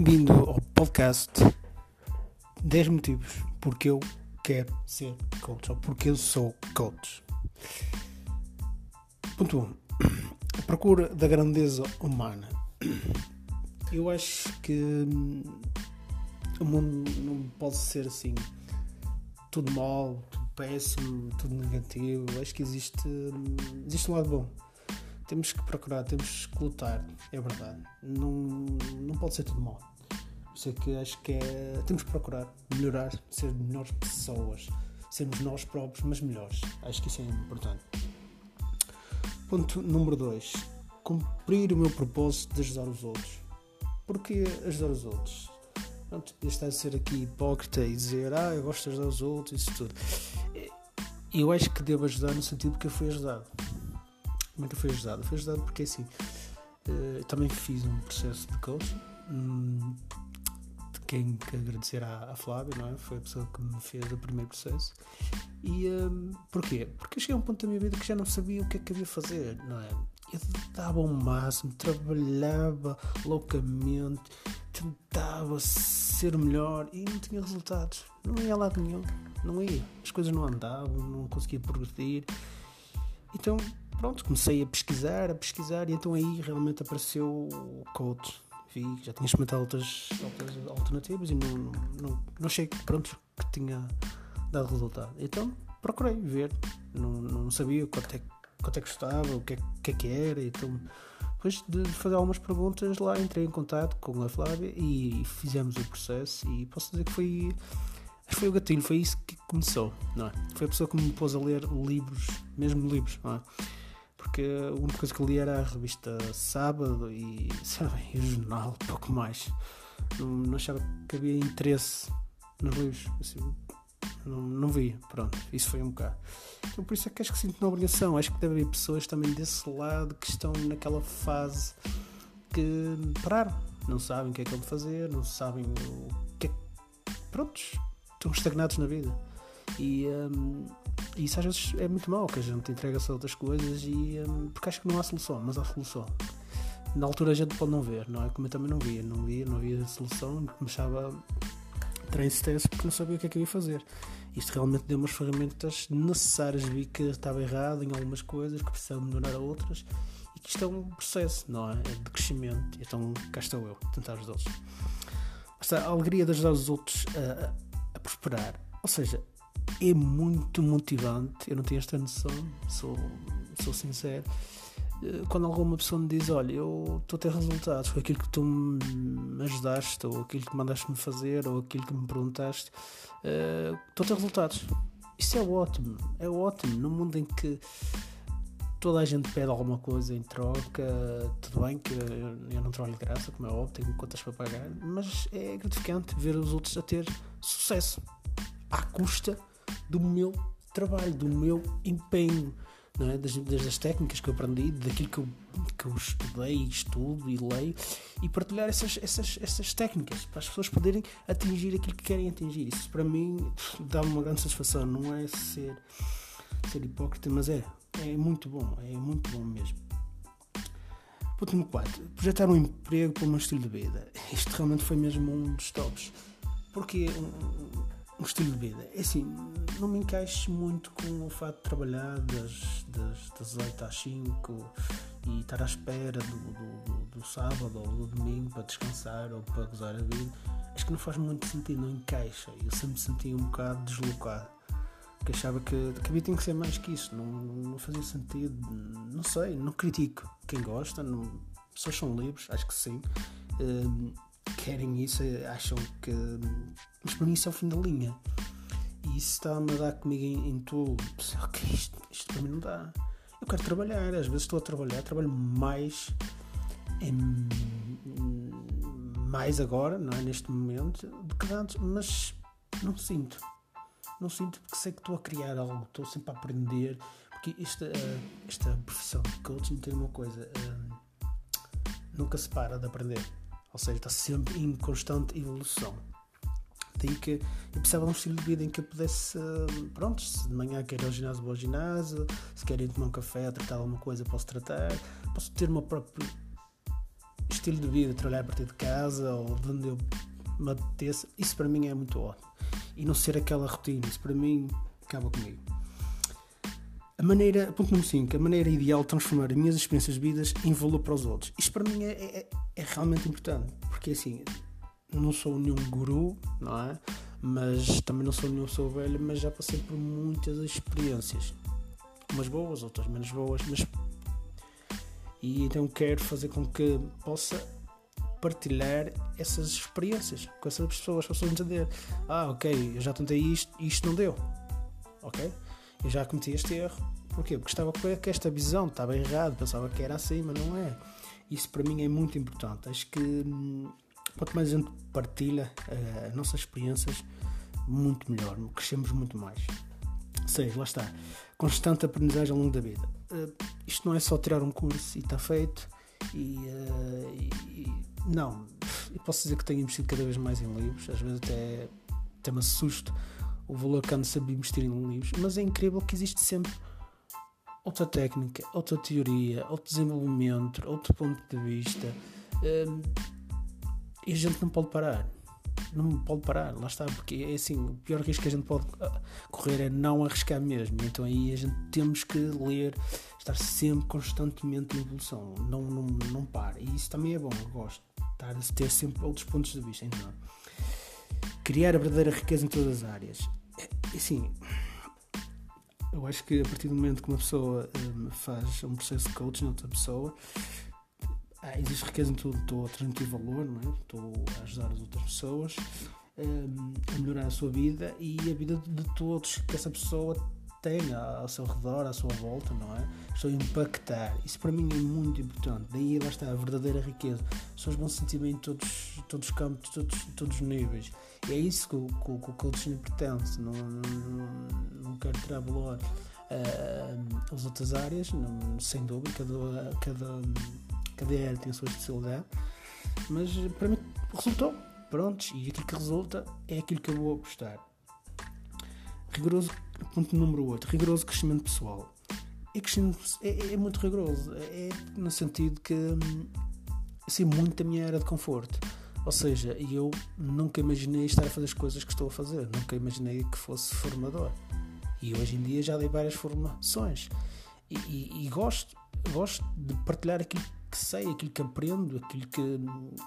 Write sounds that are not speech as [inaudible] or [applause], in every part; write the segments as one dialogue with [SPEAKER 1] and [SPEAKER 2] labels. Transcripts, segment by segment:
[SPEAKER 1] Bem-vindo ao podcast 10 motivos porque eu quero ser coach ou porque eu sou coach. Ponto 1. Um, a procura da grandeza humana. Eu acho que hum, o mundo não pode ser assim tudo mal, tudo péssimo, tudo negativo. Acho que existe, hum, existe um lado bom temos que procurar, temos que lutar, é verdade. Não, não pode ser tudo mal. Por isso é que acho que é. Temos que procurar melhorar, ser melhores pessoas, sermos nós próprios, mas melhores. Acho que isso é importante. Ponto número 2. Cumprir o meu propósito de ajudar os outros. Porquê ajudar os outros? Pronto, este a ser aqui hipócrita e dizer, ah, eu gosto de ajudar os outros, isso tudo. Eu acho que devo ajudar no sentido que eu fui ajudado como é que foi ajudado? Foi ajudado porque assim, uh, também fiz um processo de coaching. Um, de quem que agradecer à, à Flávia, não é? Foi a pessoa que me fez o primeiro processo. E um, porquê? Porque eu cheguei a um ponto da minha vida que já não sabia o que é que havia fazer, não é? Eu dava o máximo, trabalhava loucamente, tentava ser melhor e não tinha resultados. Não ia a lado nenhum, não ia. As coisas não andavam, não conseguia progredir. Então pronto, comecei a pesquisar, a pesquisar e então aí realmente apareceu o coach. Vi que já tinha experimentado outras, outras alternativas e não, não, não, não achei que, pronto, que tinha dado resultado. Então procurei ver, não, não sabia quanto é, quanto é que estava, o que é, que é que era, então depois de fazer algumas perguntas lá entrei em contato com a Flávia e fizemos o processo e posso dizer que foi foi o gatilho, foi isso que começou, não é? Foi a pessoa que me pôs a ler livros, mesmo livros, não é? Porque a única coisa que li era a revista Sábado e, [laughs] sabem, o jornal, pouco mais. Não, não achava que havia interesse nos livros. Assim, não, não via, pronto, isso foi um bocado. Então por isso é que acho que sinto na obrigação. Acho que deve haver pessoas também desse lado que estão naquela fase que pararam, não sabem o que é que vão fazer, não sabem o que é. Prontos, estão estagnados na vida. E, um, isso às vezes é muito mau, que a gente entrega-se a outras coisas e. Um, porque acho que não há solução, mas há solução. Na altura a gente pode não ver, não é? Como eu também não via, não via, não havia solução, começava a em stress porque não sabia o que é que eu ia fazer. Isto realmente deu umas ferramentas necessárias, vi que estava errado em algumas coisas, que precisava melhorar outras e que isto é um processo, não é? É de crescimento. Então cá estou eu, tentar ajudá-los. A alegria de ajudar os outros a, a prosperar. Ou seja, é muito motivante. Eu não tinha esta noção, sou, sou sincero. Eh, quando alguma pessoa me diz: Olha, eu estou a ter resultados com aquilo que tu me ajudaste, ou aquilo que mandaste-me fazer, ou aquilo que me perguntaste, uh, estou a ter resultados. Isso é ótimo, é ótimo. Num mundo em que toda a gente pede alguma coisa em troca, tudo bem que eu não trabalho de graça, como é óbvio, tenho contas para pagar, mas é gratificante ver os outros a ter sucesso à custa do meu trabalho, do meu empenho, não é? das, das técnicas que eu aprendi, daquilo que eu, que eu estudei, estudo e leio, e partilhar essas, essas, essas técnicas para as pessoas poderem atingir aquilo que querem atingir. Isso para mim dá-me uma grande satisfação, não é ser, ser hipócrita, mas é, é muito bom, é muito bom mesmo. Ponto número 4. Projetar um emprego para um estilo de vida. Isto realmente foi mesmo um dos tops. Porque um estilo de vida. É assim, não me encaixo muito com o fato de trabalhar das, das, das 8 às 5 e estar à espera do, do, do, sábado ou do domingo para descansar ou para gozar a vida. Acho que não faz muito sentido, não encaixa. Eu sempre me senti um bocado deslocado. Achava que, a vida tinha que ser mais que isso. Não, não fazia sentido. Não sei, não critico. Quem gosta, não, pessoas são livres, acho que sim. Um, querem isso, acham que. Mas para mim isso é o fim da linha. E isso está-me a dar comigo em, em tudo. Ok, isto, isto para mim não dá. Eu quero trabalhar, às vezes estou a trabalhar, trabalho mais. Em, mais agora, não é? Neste momento, do que antes, mas não sinto. Não sinto porque sei que estou a criar algo, estou sempre a aprender. Porque esta, esta profissão de coaching tem uma coisa: nunca se para de aprender ou seja, está sempre em constante evolução. Daí que eu precisava de um estilo de vida em que eu pudesse, pronto, se de manhã quero ir ao ginásio, vou ao ginásio, se quero ir tomar um café, tratar alguma coisa, posso tratar, posso ter o meu próprio estilo de vida, trabalhar a partir de casa ou de onde eu me apeteça, isso para mim é muito ótimo. E não ser aquela rotina, isso para mim acaba comigo. A maneira, ponto número 5, a maneira ideal de transformar as minhas experiências de vidas em valor para os outros. Isto para mim é, é, é realmente importante, porque assim, não sou nenhum guru, não é? Mas também não sou nenhum pessoa velha, mas já passei por muitas experiências. Umas boas, outras menos boas, mas e então quero fazer com que possa partilhar essas experiências com essas pessoas, para entender, ah, ok, eu já tentei isto e isto não deu, ok? Eu já cometi este erro, porquê? Porque estava com esta visão, estava errado, pensava que era assim, mas não é. Isso para mim é muito importante. Acho que hum, quanto mais a gente partilha uh, nossas experiências, muito melhor, crescemos muito mais. 6, lá está. Constante aprendizagem ao longo da vida. Uh, isto não é só tirar um curso e está feito. E, uh, e, não, eu posso dizer que tenho investido cada vez mais em livros, às vezes até, até me assusto o valor que ando sempre investir em livros, mas é incrível que existe sempre outra técnica, outra teoria, outro desenvolvimento, outro ponto de vista. Um, e a gente não pode parar não pode parar, lá está, porque é assim, o pior risco que a gente pode ah, correr é não arriscar mesmo. Então aí a gente temos que ler, estar sempre constantemente em evolução, não, não, não para. E isso também é bom, eu gosto, estar a ter sempre outros pontos de vista. Então, criar a verdadeira riqueza em todas as áreas. É, assim, eu acho que a partir do momento que uma pessoa um, faz um processo de coaching outra pessoa, ah, existe riqueza em tudo, estou a transmitir valor, não é? estou a ajudar as outras pessoas um, a melhorar a sua vida e a vida de todos que essa pessoa tem ao seu redor, à sua volta, não é? Estou a impactar. Isso para mim é muito importante. Daí lá está a verdadeira riqueza. As pessoas vão se sentir bem em todos, todos os campos, todos, todos os níveis. E é isso que o, que, que o pretende. Não, não, não quero tirar valor uh, às outras áreas, não, sem dúvida. Cada, cada cada área tem a sua especialidade, mas para mim resultou. Prontos, e aquilo que resulta é aquilo que eu vou apostar. Rigoroso, ponto número 8, rigoroso crescimento pessoal. É, crescimento, é, é muito rigoroso, é, é no sentido que assim, muito a minha área de conforto. Ou seja, eu nunca imaginei estar a fazer as coisas que estou a fazer, nunca imaginei que fosse formador. E hoje em dia já dei várias formações. E, e, e gosto, gosto de partilhar aquilo que sei, aquilo que aprendo, aquilo que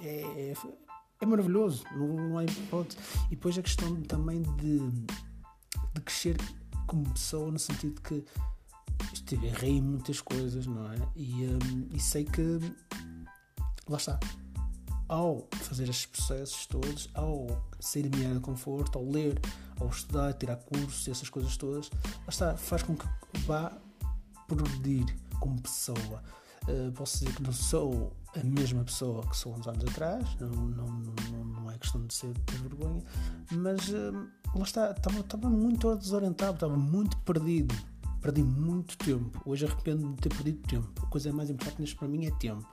[SPEAKER 1] é, é, é maravilhoso, não, não há hipótese. E depois a questão também de, de crescer como pessoa, no sentido que estive, errei muitas coisas, não é? E, um, e sei que, lá está, ao fazer estes processos todos, ao sair da minha área de conforto, ao ler, ao estudar, tirar cursos, essas coisas todas, lá está, faz com que vá progredir como pessoa. Uh, posso dizer que não sou a mesma pessoa que sou uns anos atrás, não, não, não, não é questão de ser de vergonha, mas uh, lá está, estava, estava muito desorientado, estava muito perdido, perdi muito tempo. Hoje arrependo de ter perdido tempo. A coisa mais importante para mim é tempo.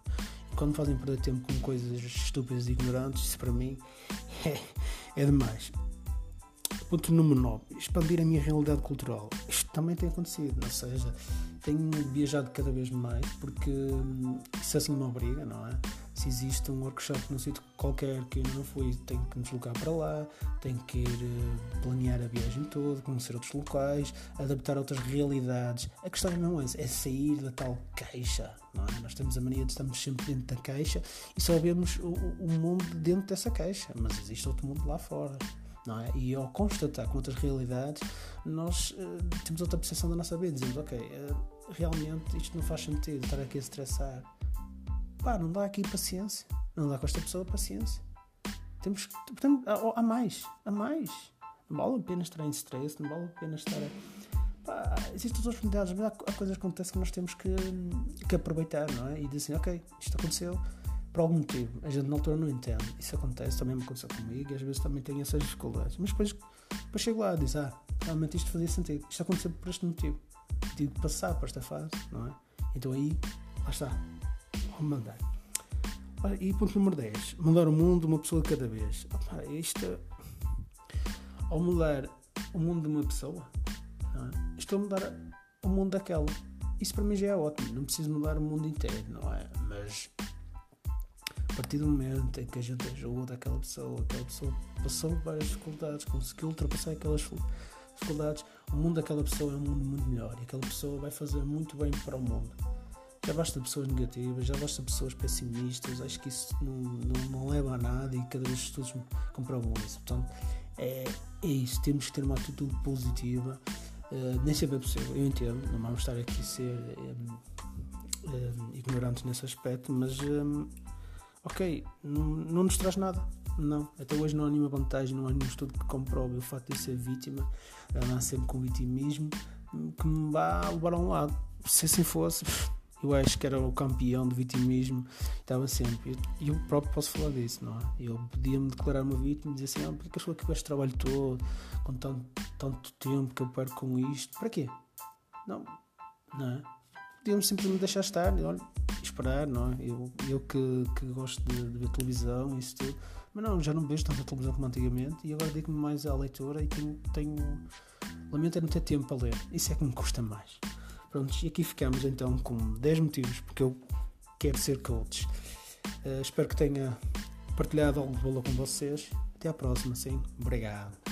[SPEAKER 1] E quando me fazem perder tempo com coisas estúpidas e ignorantes, isso para mim [laughs] é, é demais. Ponto número 9. Expandir a minha realidade cultural. Isto também tem acontecido, ou seja, tenho viajado cada vez mais porque hum, isso assim me obriga, não é? Se existe um workshop num sítio qualquer que eu não fui, tenho que me deslocar para lá, tenho que ir uh, planear a viagem toda, conhecer outros locais, adaptar a outras realidades. A questão não é, é sair da tal caixa, não é? Nós temos a mania de estarmos sempre dentro da caixa e só vemos o, o mundo dentro dessa caixa, mas existe outro mundo lá fora não é? E ao constatar com outras realidades, nós uh, temos outra percepção da nossa vida, dizemos, ok, uh, realmente isto não faz sentido, estar aqui a estressar. Pá, não dá aqui paciência, não dá com esta pessoa paciência. Temos, portanto, há, há mais, há mais. Não vale a pena estar em stress, não vale a pena estar a, pá, existem outras oportunidades, mas há, há, coisas que acontecem que nós temos que, que aproveitar, não é? E dizer assim, ok, isto aconteceu, por algum motivo. A gente na altura não entende. Isso acontece, também me aconteceu comigo e às vezes também tenho essas dificuldades. Mas depois, depois chego lá e diz, ah, realmente isto fazia sentido. Isto aconteceu por este motivo. Tive que passar por esta fase, não é? Então aí, lá está. Vou mandar. E ponto número 10. Mudar o mundo uma pessoa de cada vez. Opa, isto, ao mudar o mundo de uma pessoa, é? estou a mudar o mundo daquela. Isso para mim já é ótimo. Não preciso mudar o mundo inteiro, não é? Mas A partir do momento em que a gente ajuda aquela pessoa, aquela pessoa passou várias dificuldades, conseguiu ultrapassar aquelas dificuldades, o mundo daquela pessoa é um mundo muito melhor e aquela pessoa vai fazer muito bem para o mundo. Já basta pessoas negativas, já basta pessoas pessimistas, acho que isso não, não, não leva a nada e cada vez os estudos comprovam isso. Portanto, é, é isso, temos que ter uma atitude positiva. Uh, nem sempre é possível, eu entendo, não vamos estar aqui a ser um, um, ignorantes nesse aspecto, mas um, ok, não, nos traz nada. Não, até hoje não há nenhuma vantagem, não há nenhum estudo que comprove o facto de ser vítima, andar sempre com vitimismo, que me vá levar a um lado. Se assim fosse, eu acho que era o campeão de vitimismo, estava sempre. E eu, eu, próprio posso falar disso, não é? Eu podia-me declarar uma vítima e dizer assim: ah, porque que eu aqui com este trabalho todo, com tanto, tanto tempo que eu perco com isto? Para quê? Não, não é? Podia-me simplesmente deixar estar, olha, esperar, não é? Eu, eu que, que gosto de, de ver televisão e isso tudo, mas não, já não vejo tanta televisão como antigamente e agora digo-me mais à leitura e tenho, tenho. Lamento é não ter tempo para ler, isso é que me custa mais. Prontos, e aqui ficamos então com 10 motivos porque eu quero ser coach. Uh, espero que tenha partilhado algo de valor com vocês. Até à próxima, sim. Obrigado.